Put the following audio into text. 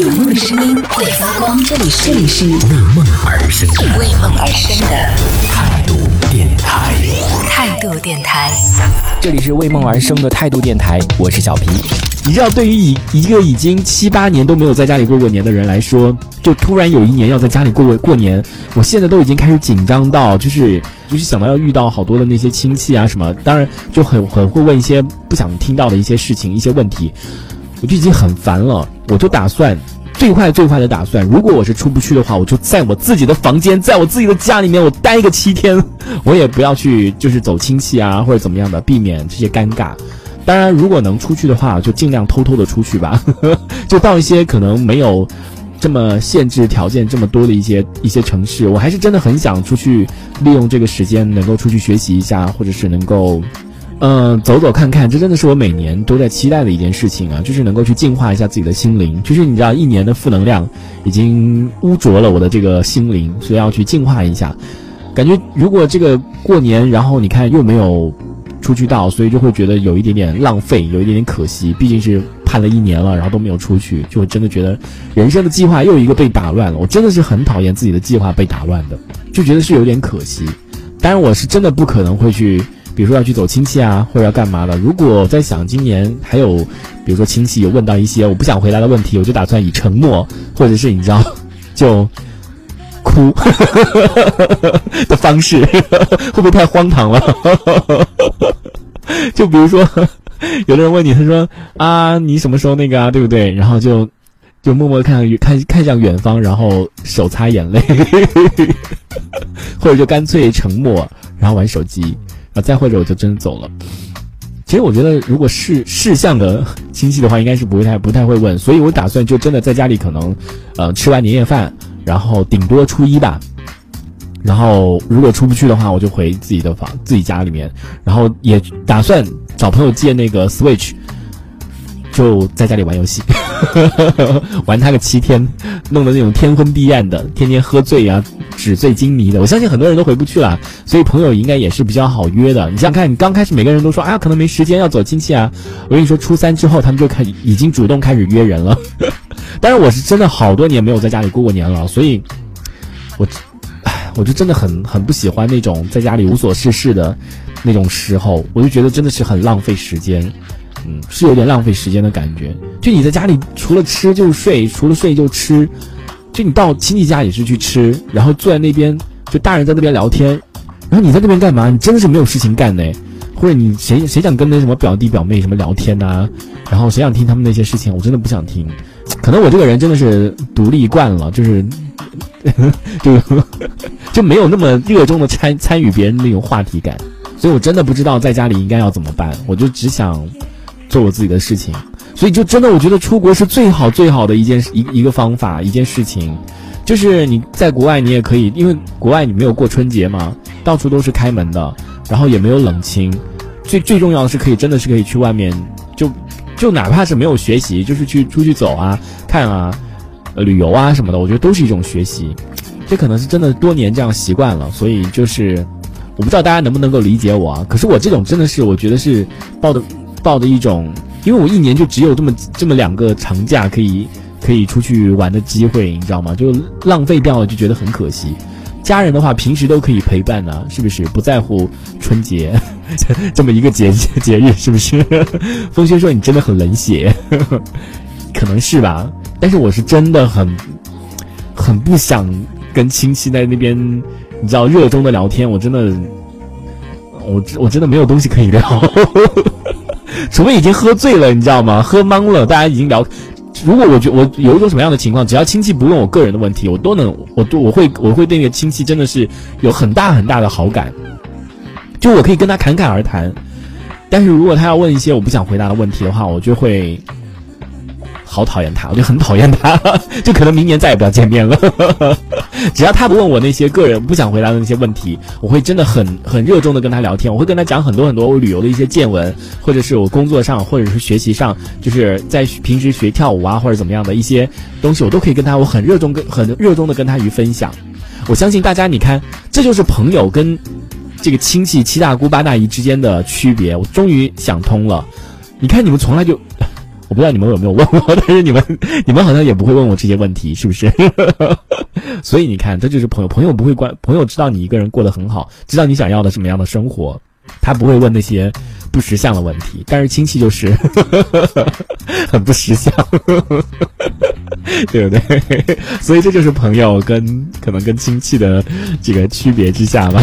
有梦的声音会发光，这里是为梦而生为梦而生的态度电台。态度电台。这里是为梦而生的态度电台，我是小皮。你知道，对于一一个已经七八年都没有在家里过过年的人来说，就突然有一年要在家里过过过年，我现在都已经开始紧张到，就是就是想到要遇到好多的那些亲戚啊什么，当然就很很会问一些不想听到的一些事情、一些问题，我就已经很烦了。我就打算最坏最坏的打算，如果我是出不去的话，我就在我自己的房间，在我自己的家里面，我待个七天，我也不要去就是走亲戚啊或者怎么样的，避免这些尴尬。当然，如果能出去的话，就尽量偷偷的出去吧，就到一些可能没有这么限制条件这么多的一些一些城市，我还是真的很想出去，利用这个时间能够出去学习一下，或者是能够，嗯、走走看看，这真的是我每年都在期待的一件事情啊，就是能够去净化一下自己的心灵。就是你知道，一年的负能量已经污浊了我的这个心灵，所以要去净化一下。感觉如果这个过年，然后你看又没有出去到，所以就会觉得有一点点浪费，有一点点可惜。毕竟是盼了一年了，然后都没有出去，就真的觉得人生的计划又一个被打乱了。我真的是很讨厌自己的计划被打乱的，就觉得是有点可惜。当然，我是真的不可能会去，比如说要去走亲戚啊，或者要干嘛的。如果在想今年还有，比如说亲戚有问到一些我不想回答的问题，我就打算以沉默，或者是你知道，就。哭 的方式 会不会太荒唐了？就比如说，有的人问你，他说啊，你什么时候那个啊，对不对？然后就就默默看看看向远方，然后手擦眼泪，或者就干脆沉默，然后玩手机，啊再或者我就真走了。其实我觉得，如果是事项的 亲戚的话，应该是不会太不太会问，所以我打算就真的在家里可能，呃，吃完年夜饭，然后顶多初一吧。然后如果出不去的话，我就回自己的房自己家里面，然后也打算找朋友借那个 Switch，就在家里玩游戏，玩他个七天，弄得那种天昏地暗的，天天喝醉啊，纸醉金迷的。我相信很多人都回不去了，所以朋友应该也是比较好约的。你想看，你刚开始每个人都说，哎呀，可能没时间要走亲戚啊。我跟你说，初三之后他们就开已经主动开始约人了。当然，我是真的好多年没有在家里过过年了，所以我。我就真的很很不喜欢那种在家里无所事事的那种时候，我就觉得真的是很浪费时间，嗯，是有点浪费时间的感觉。就你在家里除了吃就是睡，除了睡就吃，就你到亲戚家也是去吃，然后坐在那边，就大人在那边聊天，然后你在那边干嘛？你真的是没有事情干呢，或者你谁谁想跟那什么表弟表妹什么聊天呐、然后谁想听他们那些事情，我真的不想听。可能我这个人真的是独立惯了，就是 就 就没有那么热衷的参参与别人那种话题感，所以我真的不知道在家里应该要怎么办。我就只想做我自己的事情，所以就真的我觉得出国是最好最好的一件一一个方法一件事情，就是你在国外你也可以，因为国外你没有过春节嘛，到处都是开门的，然后也没有冷清，最最重要的是可以真的是可以去外面就。就哪怕是没有学习，就是去出去走啊、看啊、旅游啊什么的，我觉得都是一种学习。这可能是真的多年这样习惯了，所以就是我不知道大家能不能够理解我啊。可是我这种真的是，我觉得是抱的抱的一种，因为我一年就只有这么这么两个长假可以可以出去玩的机会，你知道吗？就浪费掉了，就觉得很可惜。家人的话，平时都可以陪伴呢、是不是？不在乎春节 这么一个节节日，是不是？风轩说你真的很冷血，可能是吧。但是我是真的很很不想跟亲戚在那边，你知道热衷的聊天，我真的，我我真的没有东西可以聊，除非已经喝醉了，你知道吗？喝懵了，大家已经聊。如果我觉我有一种什么样的情况，只要亲戚不问我个人的问题，我都能，我都我会我会对那个亲戚真的是有很大很大的好感，就我可以跟他侃侃而谈。但是如果他要问一些我不想回答的问题的话，我就会好讨厌他，我就很讨厌他，就可能明年再也不要见面了。只要他不问我那些个人不想回答的那些问题，我会真的很很热衷的跟他聊天，我会跟他讲很多很多我旅游的一些见闻，或者是我工作上或者是学习上，就是在平时学跳舞啊或者怎么样的一些东西，我都可以跟他，我很热衷跟很热衷的跟他于分享。我相信大家，你看，这就是朋友跟这个亲戚七大姑八大姨之间的区别。我终于想通了，你看你们从来就。我不知道你们有没有问我，但是你们你们好像也不会问我这些问题，是不是？所以你看，这就是朋友，朋友不会关，朋友知道你一个人过得很好，知道你想要的什么样的生活，他不会问那些不识相的问题。但是亲戚就是 很不识相，对不对？所以这就是朋友跟可能跟亲戚的这个区别之下吧。